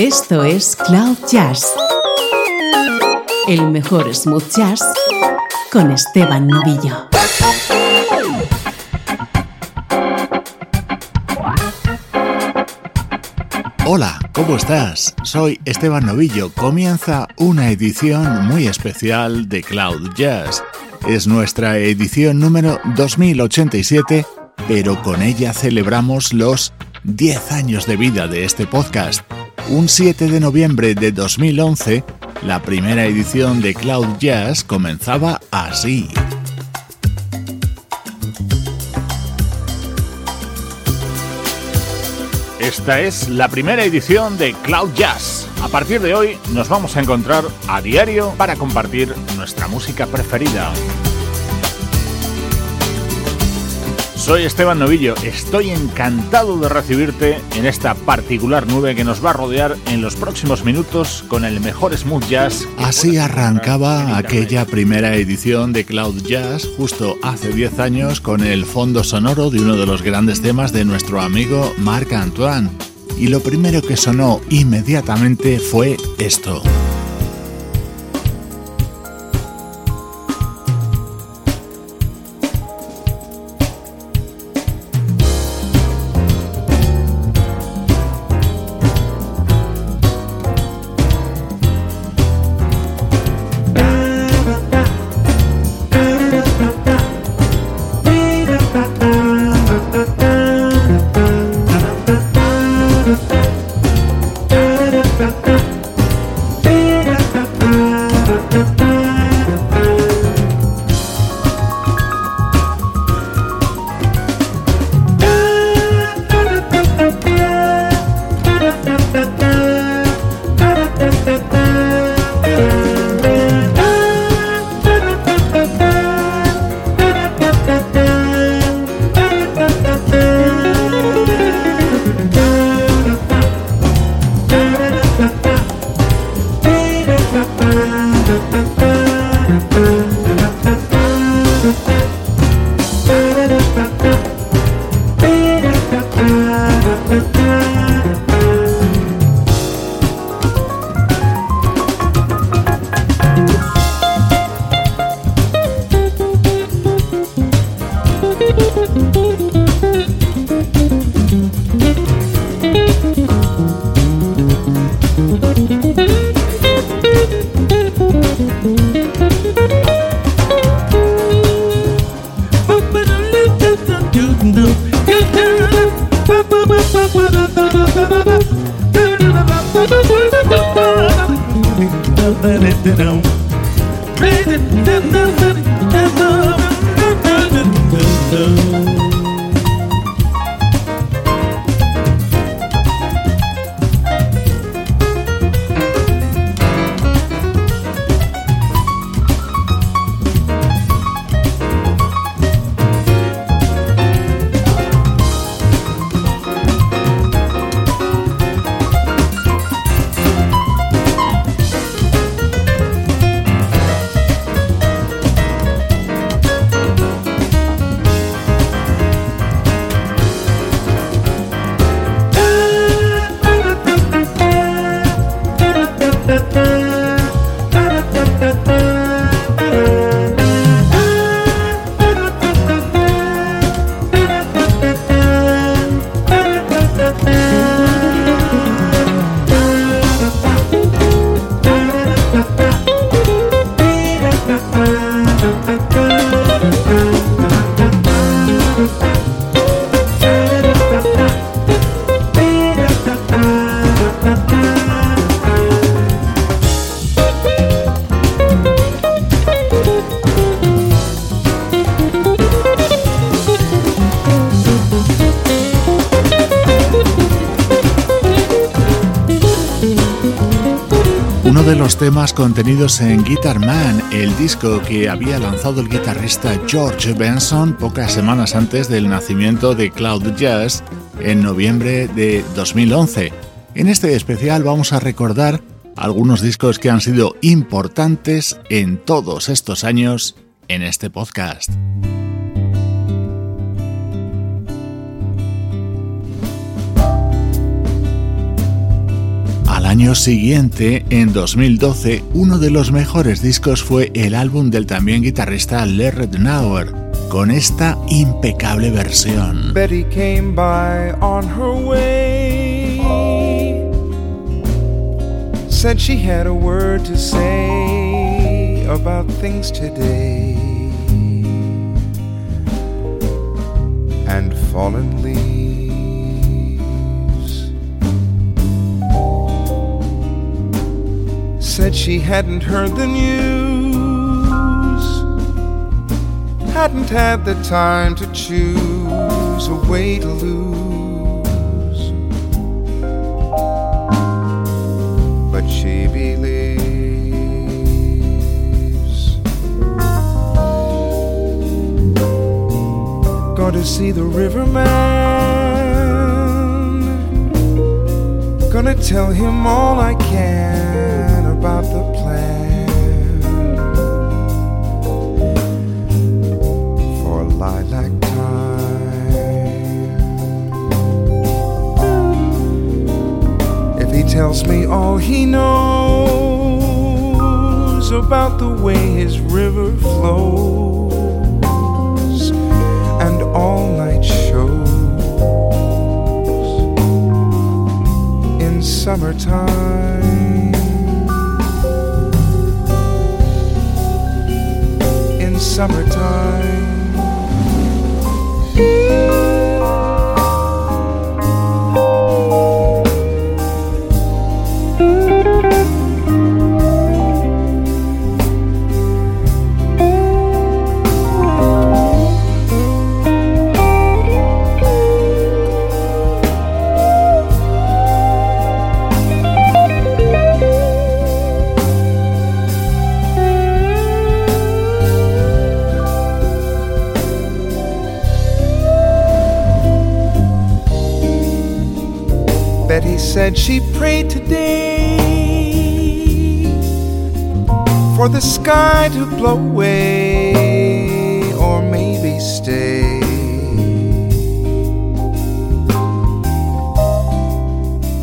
Esto es Cloud Jazz, el mejor smooth jazz con Esteban Novillo. Hola, ¿cómo estás? Soy Esteban Novillo. Comienza una edición muy especial de Cloud Jazz. Es nuestra edición número 2087, pero con ella celebramos los 10 años de vida de este podcast. Un 7 de noviembre de 2011, la primera edición de Cloud Jazz comenzaba así. Esta es la primera edición de Cloud Jazz. A partir de hoy nos vamos a encontrar a diario para compartir nuestra música preferida. Soy Esteban Novillo, estoy encantado de recibirte en esta particular nube que nos va a rodear en los próximos minutos con el mejor smooth jazz. Así arrancaba aquella primera edición de Cloud Jazz justo hace 10 años con el fondo sonoro de uno de los grandes temas de nuestro amigo Marc Antoine. Y lo primero que sonó inmediatamente fue esto. something. Temas contenidos en Guitar Man, el disco que había lanzado el guitarrista George Benson pocas semanas antes del nacimiento de Cloud Jazz en noviembre de 2011. En este especial vamos a recordar algunos discos que han sido importantes en todos estos años en este podcast. Año siguiente, en 2012, uno de los mejores discos fue el álbum del también guitarrista Larry Nauer, con esta impecable versión. Betty came by on her way. Said she had a word to say about things today. And fallen leaves. Said she hadn't heard the news, hadn't had the time to choose a way to lose. But she believes. Going to see the riverman. Gonna tell him all I can tells me all he knows about the way his river flows and all night shows in summertime. In summertime. Said she prayed today for the sky to blow away or maybe stay.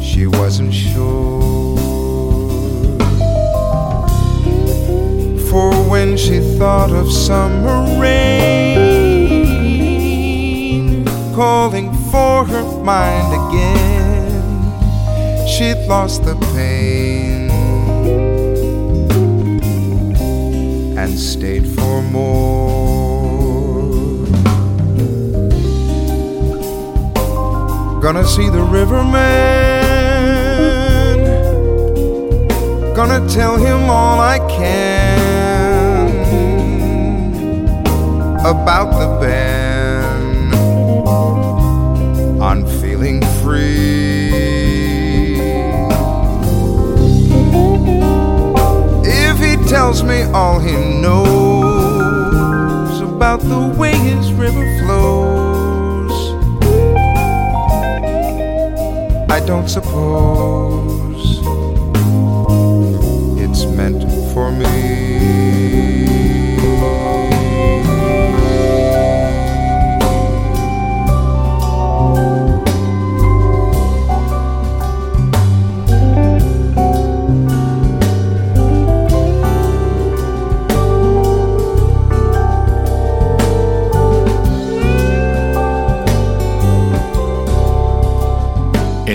She wasn't sure. For when she thought of summer rain calling for her mind again she'd lost the pain and stayed for more. Gonna see the riverman, gonna tell him all I can about the band. I'm tells me all he knows about the way his river flows. I don't suppose it's meant for me.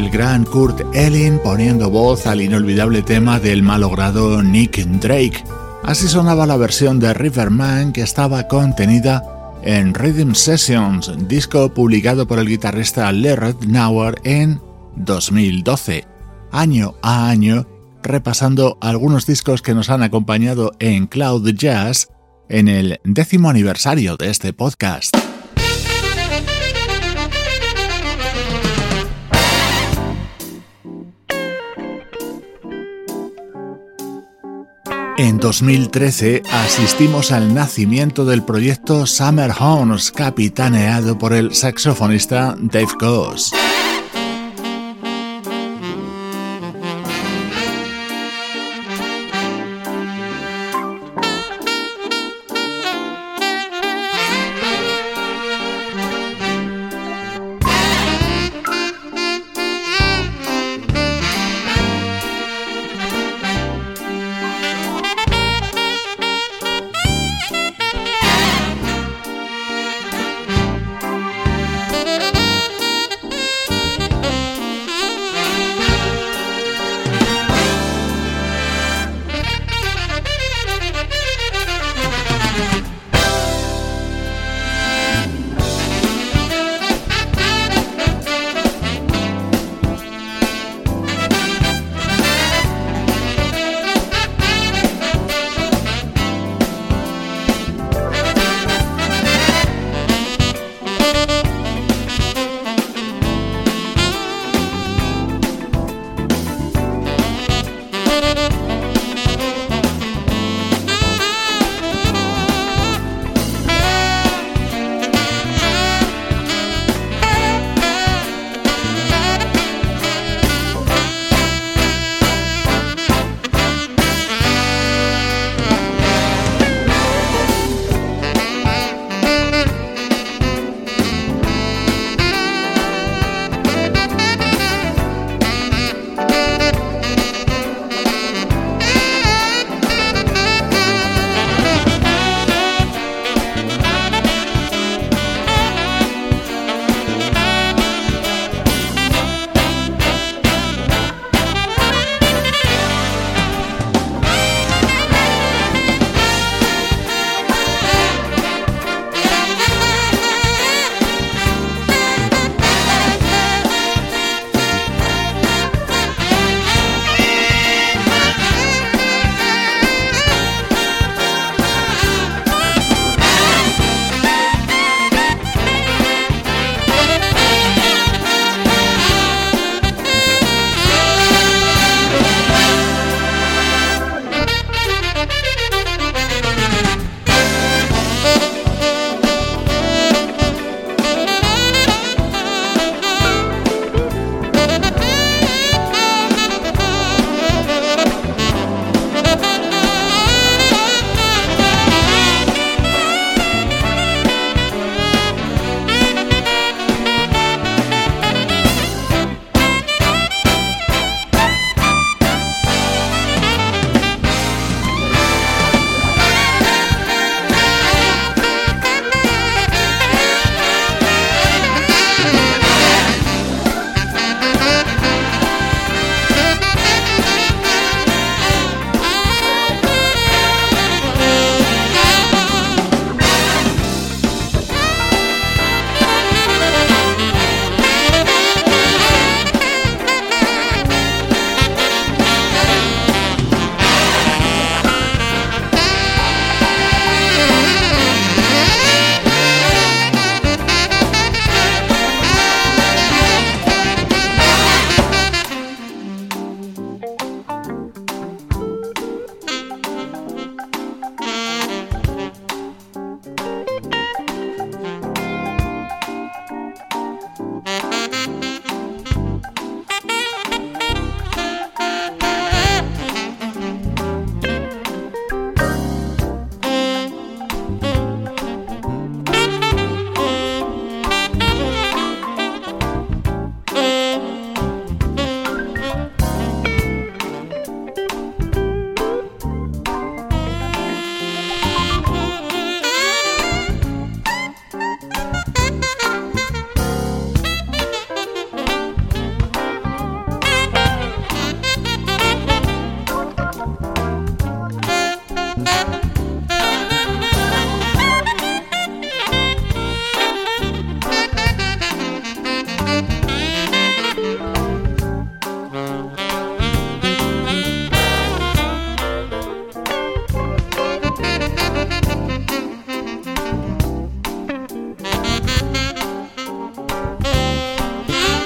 Gran Kurt Elling poniendo voz al inolvidable tema del malogrado Nick Drake. Así sonaba la versión de Riverman que estaba contenida en Rhythm Sessions, disco publicado por el guitarrista Larry Nauer en 2012, año a año, repasando algunos discos que nos han acompañado en Cloud Jazz en el décimo aniversario de este podcast. En 2013 asistimos al nacimiento del proyecto Summer Homes, capitaneado por el saxofonista Dave Goss.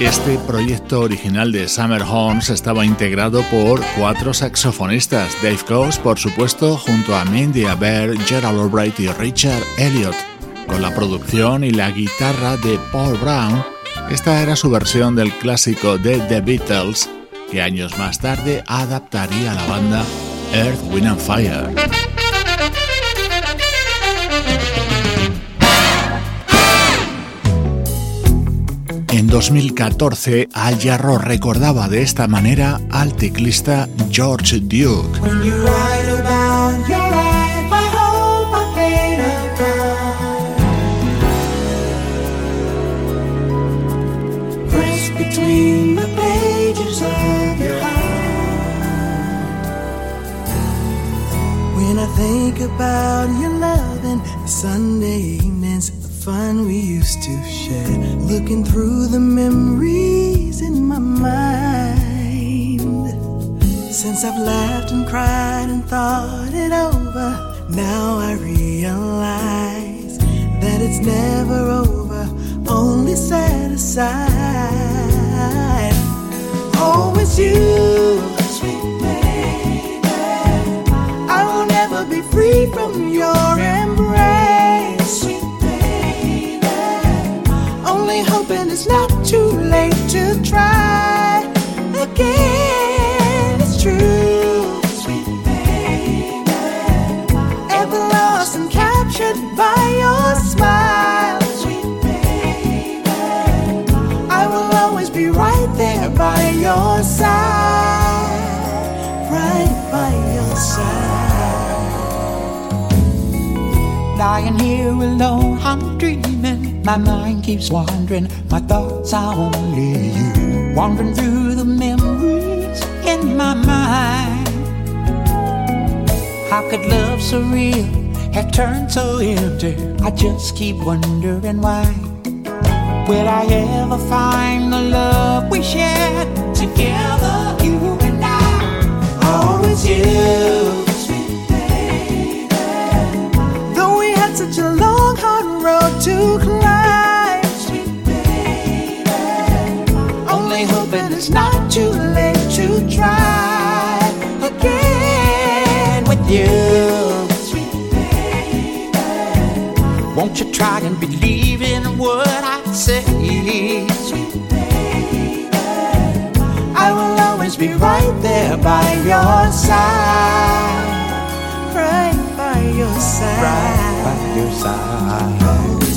Este proyecto original de Summer Horns estaba integrado por cuatro saxofonistas, Dave Coase, por supuesto, junto a Mindy Aber, Gerald Albright y Richard Elliott. Con la producción y la guitarra de Paul Brown, esta era su versión del clásico de The Beatles, que años más tarde adaptaría la banda Earth, Wind and Fire. En 2014, Al Jarro recordaba de esta manera al teclista George Duke. When I think about your love and Sunday fun we used to share. Looking through the memories in my mind. Since I've laughed and cried and thought it over, now I realize that it's never over, only set aside. Oh, it's you, sweet baby. I will never be free from your embrace. Hoping it's not too late to try again. My mind keeps wandering, my thoughts are only you. Wandering through the memories in my mind. How could love so real have turned so empty? I just keep wondering why. Will I ever find the love we shared together, you and I? Always you. It's not too late to try again with you. Sweet baby. Won't you try and believe in what I say? Sweet baby. I will always be right there by your side. Right by your side. Right by your side.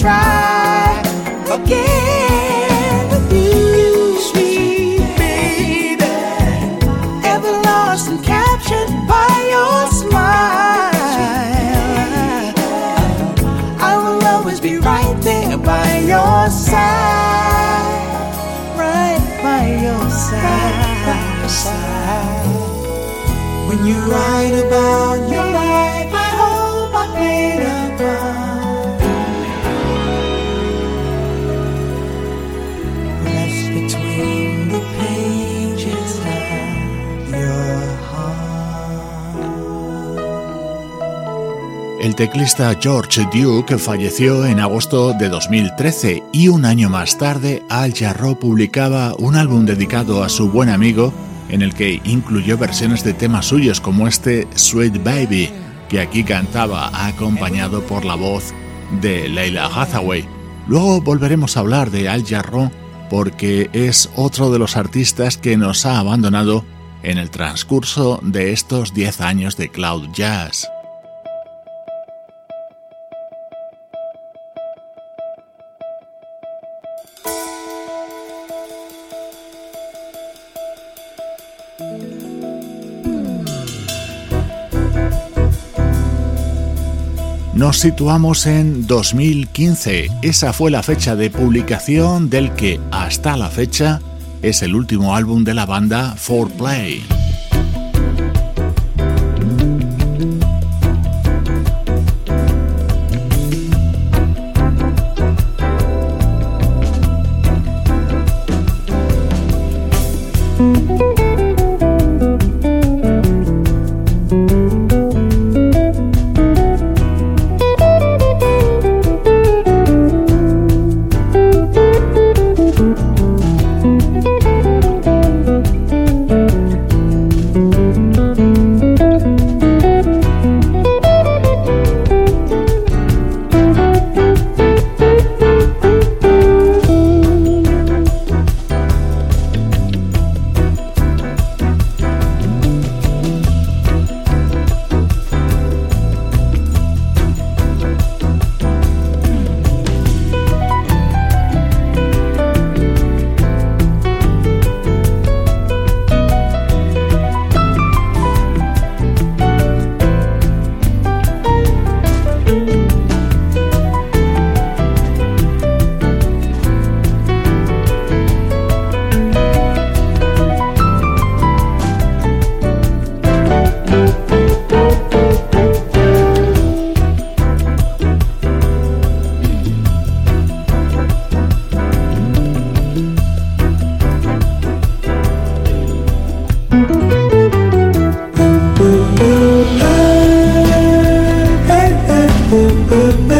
try again sweet baby. Ever lost and captured by your smile. I will always be right there by your side. Right by your side. When you write about your life. Teclista George Duke falleció en agosto de 2013 y un año más tarde Al Jarreau publicaba un álbum dedicado a su buen amigo en el que incluyó versiones de temas suyos como este Sweet Baby, que aquí cantaba acompañado por la voz de Leila Hathaway. Luego volveremos a hablar de Al Jarreau porque es otro de los artistas que nos ha abandonado en el transcurso de estos 10 años de Cloud Jazz. Nos situamos en 2015. Esa fue la fecha de publicación del que hasta la fecha es el último álbum de la banda 4Play. We.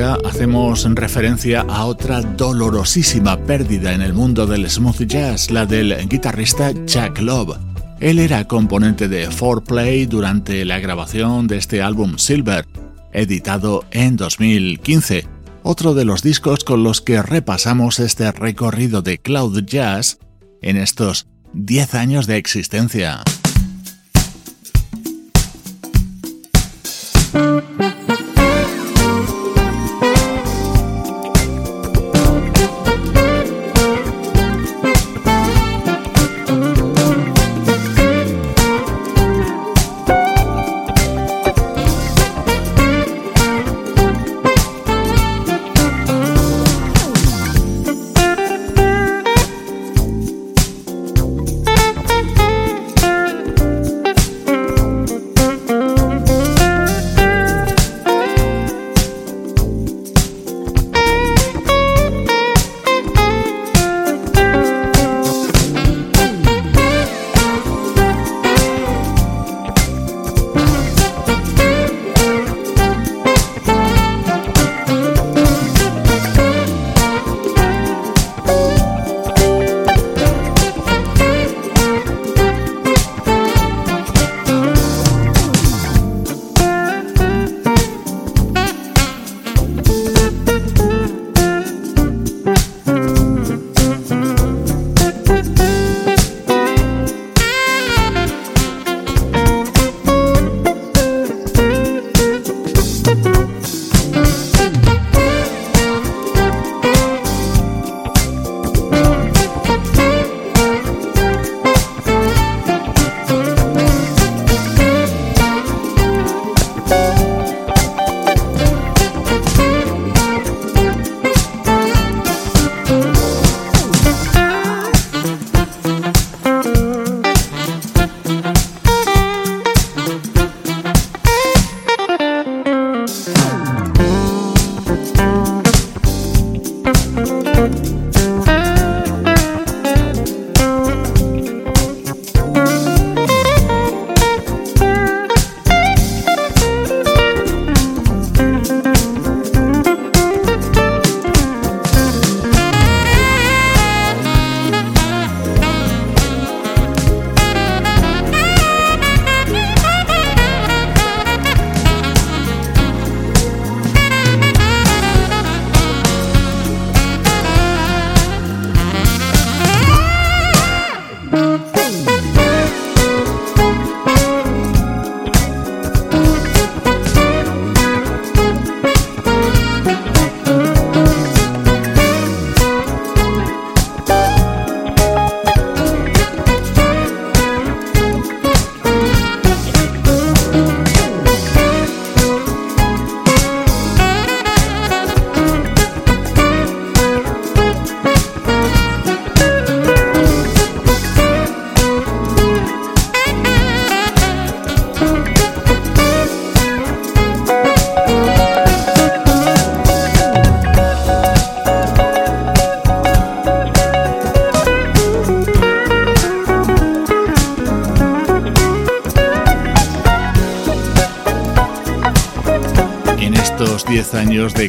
Hacemos referencia a otra dolorosísima pérdida en el mundo del smooth jazz, la del guitarrista Chuck Love. Él era componente de 4Play durante la grabación de este álbum Silver, editado en 2015, otro de los discos con los que repasamos este recorrido de Cloud Jazz en estos 10 años de existencia.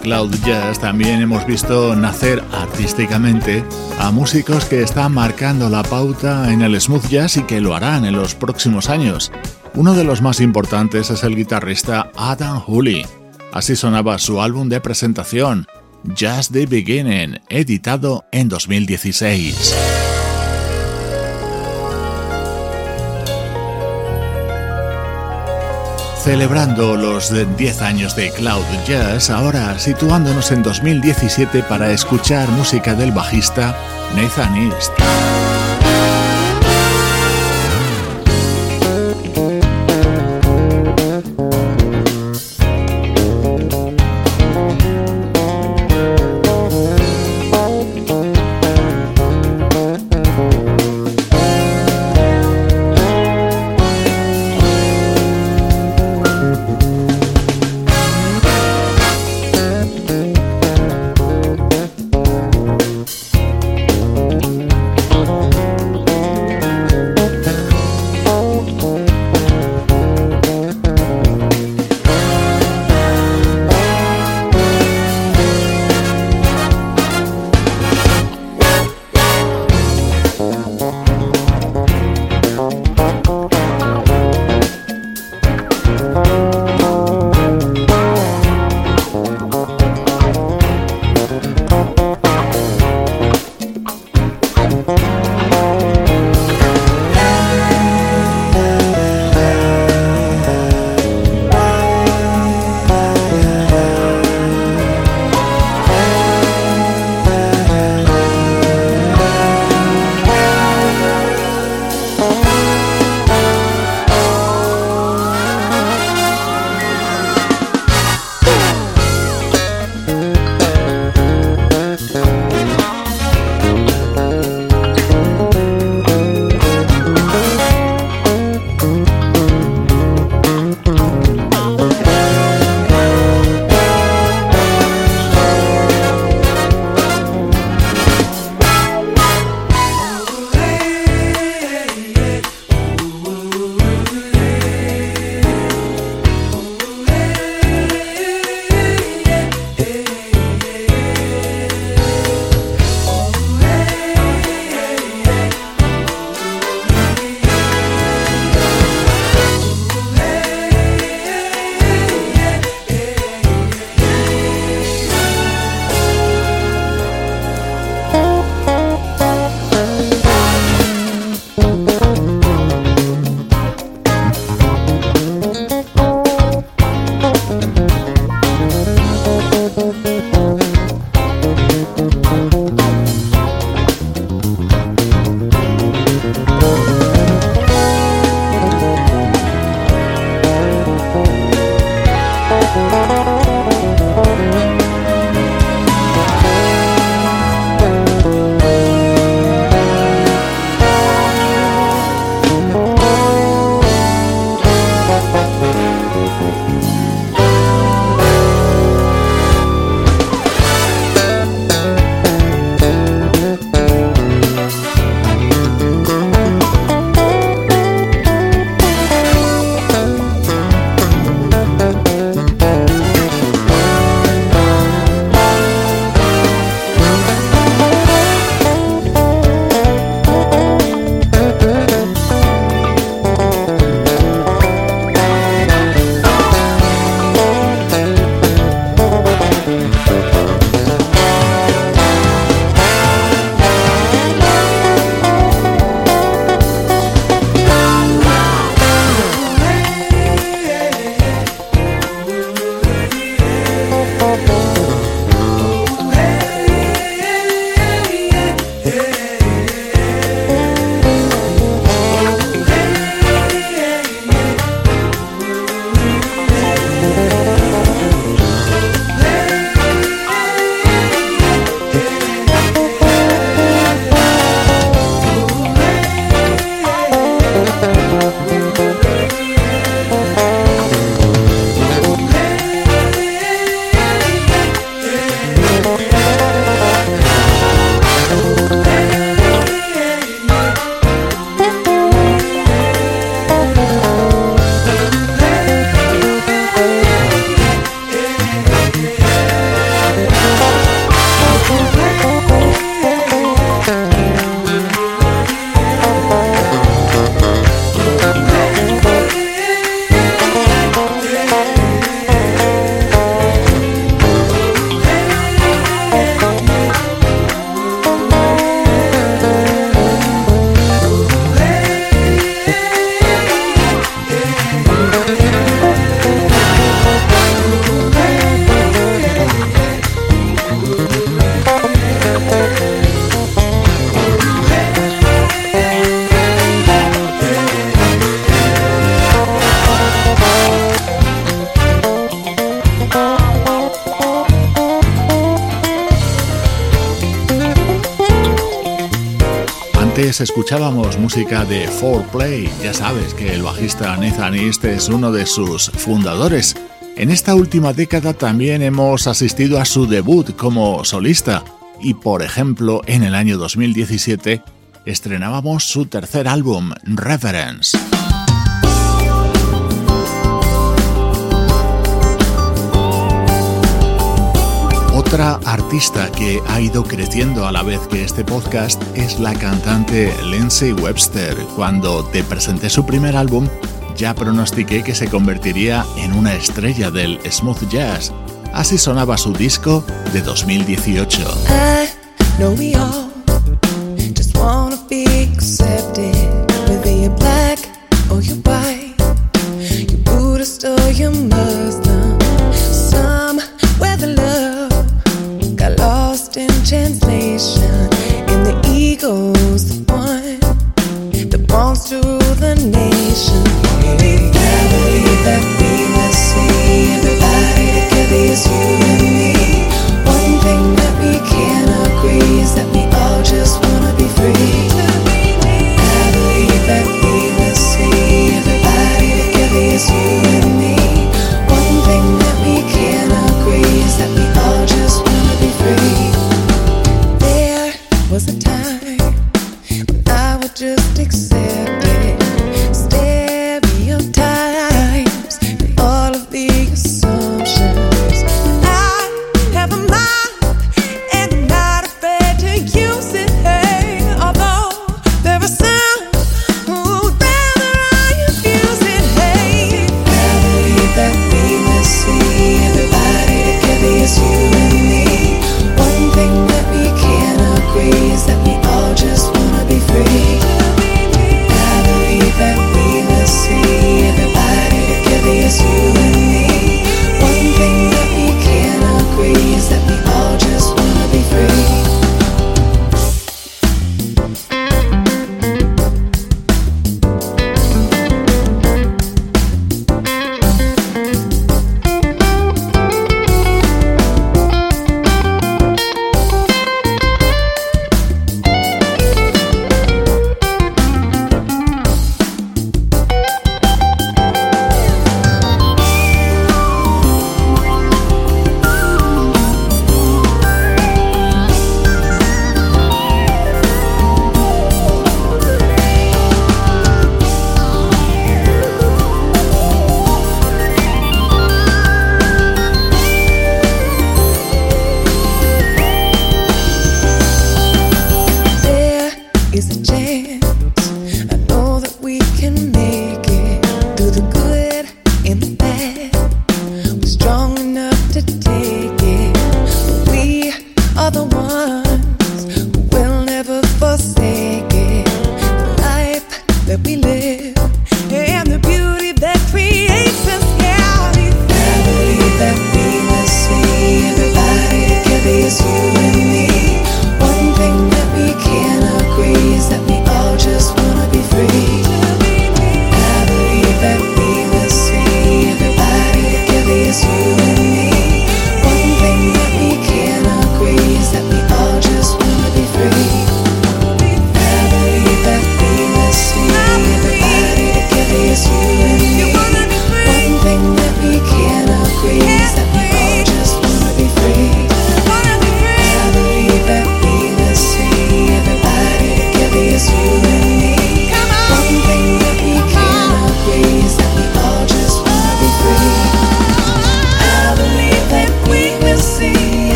Cloud Jazz también hemos visto nacer artísticamente a músicos que están marcando la pauta en el smooth jazz y que lo harán en los próximos años. Uno de los más importantes es el guitarrista Adam Hooley. Así sonaba su álbum de presentación, Just the Beginning, editado en 2016. Celebrando los 10 años de Cloud Jazz, ahora situándonos en 2017 para escuchar música del bajista Nathan East. Escuchábamos música de 4Play. Ya sabes que el bajista Nathan East es uno de sus fundadores. En esta última década también hemos asistido a su debut como solista y por ejemplo en el año 2017 estrenábamos su tercer álbum, Reverence. Otra artista que ha ido creciendo a la vez que este podcast es la cantante Lindsay Webster. Cuando te presenté su primer álbum, ya pronostiqué que se convertiría en una estrella del smooth jazz. Así sonaba su disco de 2018. Inside,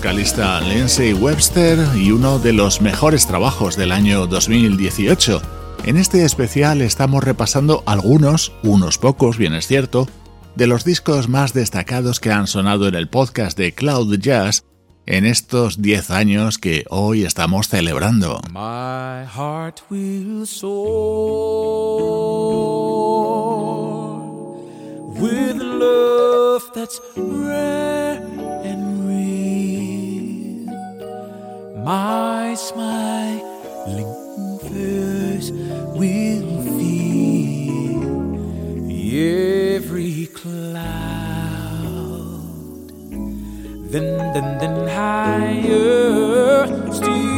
vocalista Lindsay Webster y uno de los mejores trabajos del año 2018. En este especial estamos repasando algunos, unos pocos, bien es cierto, de los discos más destacados que han sonado en el podcast de Cloud Jazz en estos 10 años que hoy estamos celebrando. my smiling face will feel every cloud. Then, then, then higher still.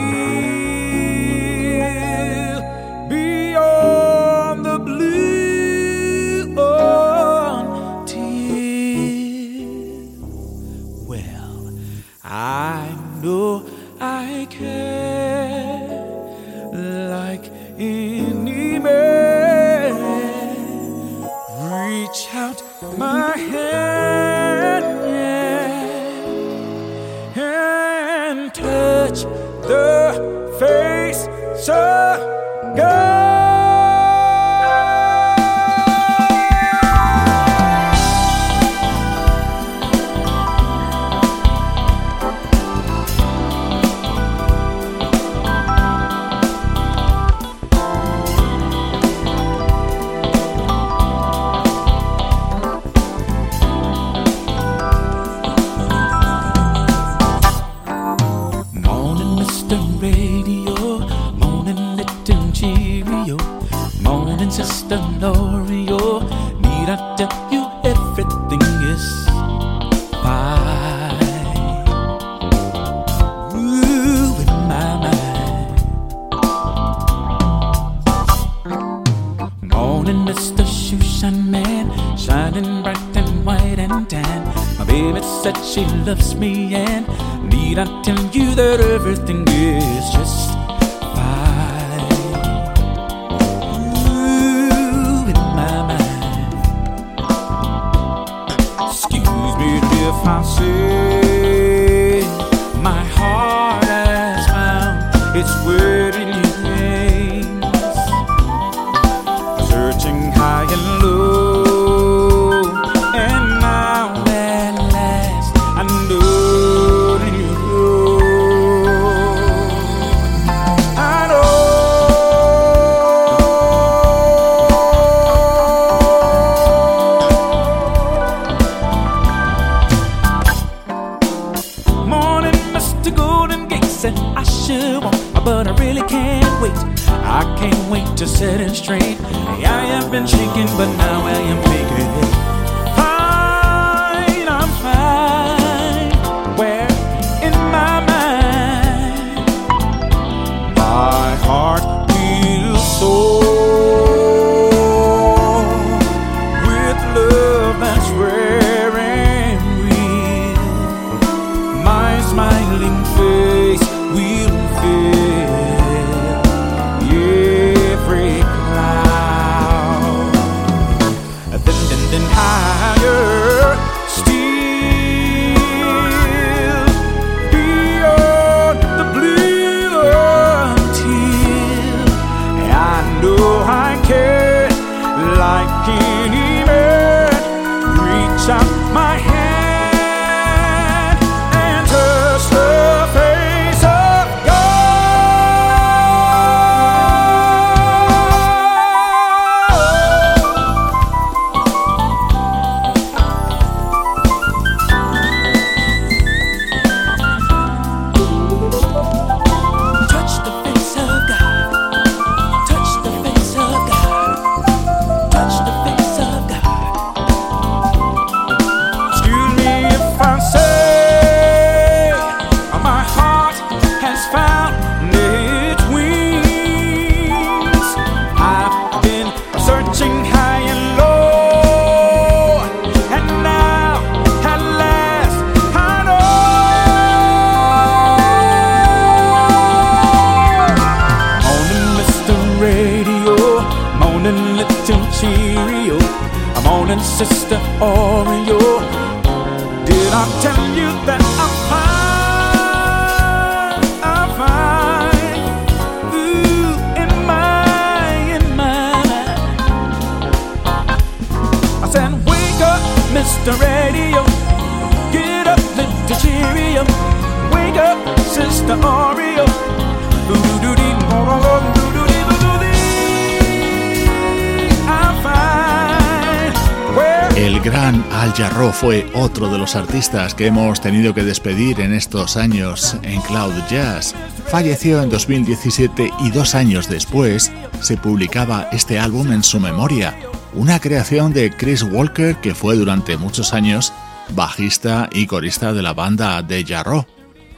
Otro de los artistas que hemos tenido que despedir en estos años en Cloud Jazz. Falleció en 2017 y dos años después se publicaba este álbum en su memoria, una creación de Chris Walker que fue durante muchos años bajista y corista de la banda de Jarreau.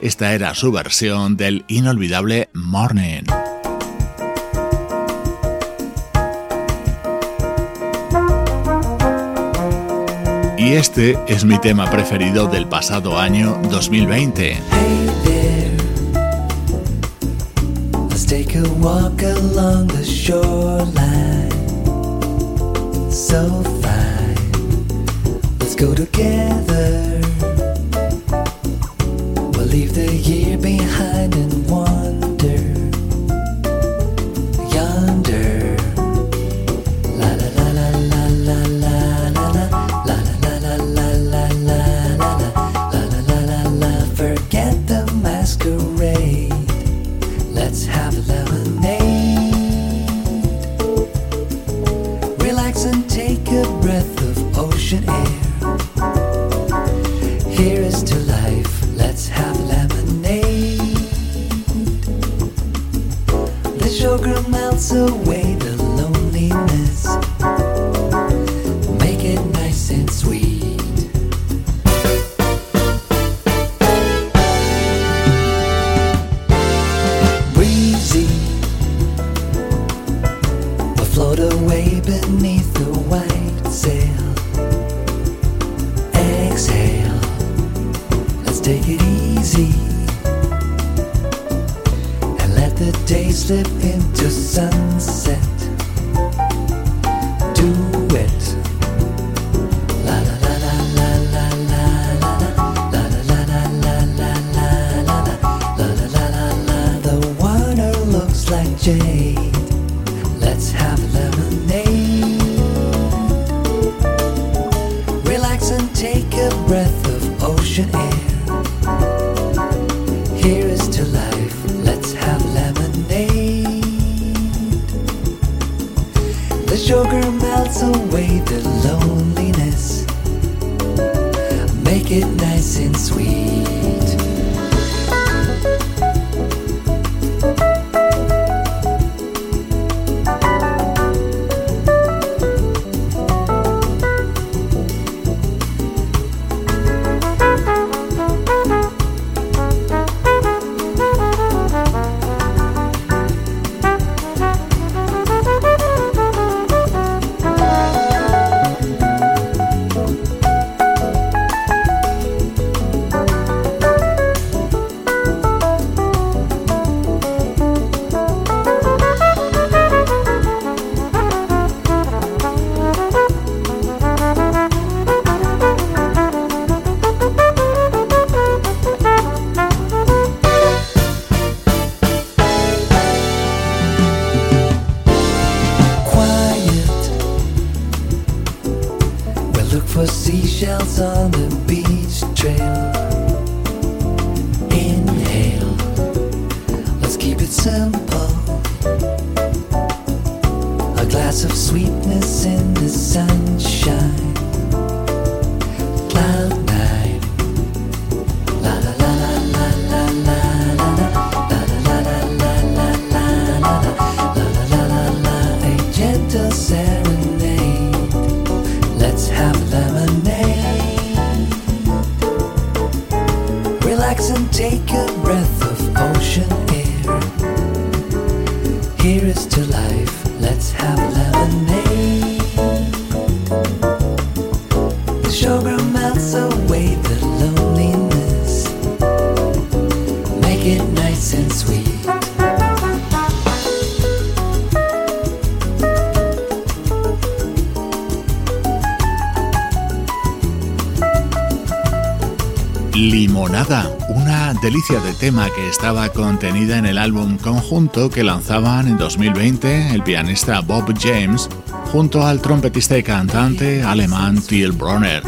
Esta era su versión del inolvidable Morning. Y este es mi tema preferido del pasado año 2020. Hey there. Let's take a walk along the shoreline. So fine. Let's go together. Delicia de tema que estaba contenida en el álbum conjunto que lanzaban en 2020 el pianista Bob James junto al trompetista y cantante alemán Till Bronner.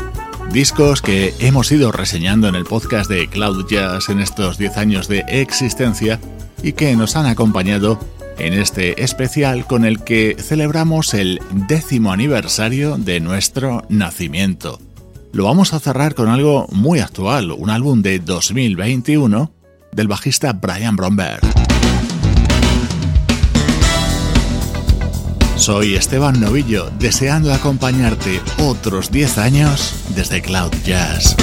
Discos que hemos ido reseñando en el podcast de Cloud Jazz en estos 10 años de existencia y que nos han acompañado en este especial con el que celebramos el décimo aniversario de nuestro nacimiento. Lo vamos a cerrar con algo muy actual, un álbum de 2021 del bajista Brian Bromberg. Soy Esteban Novillo, deseando acompañarte otros 10 años desde Cloud Jazz.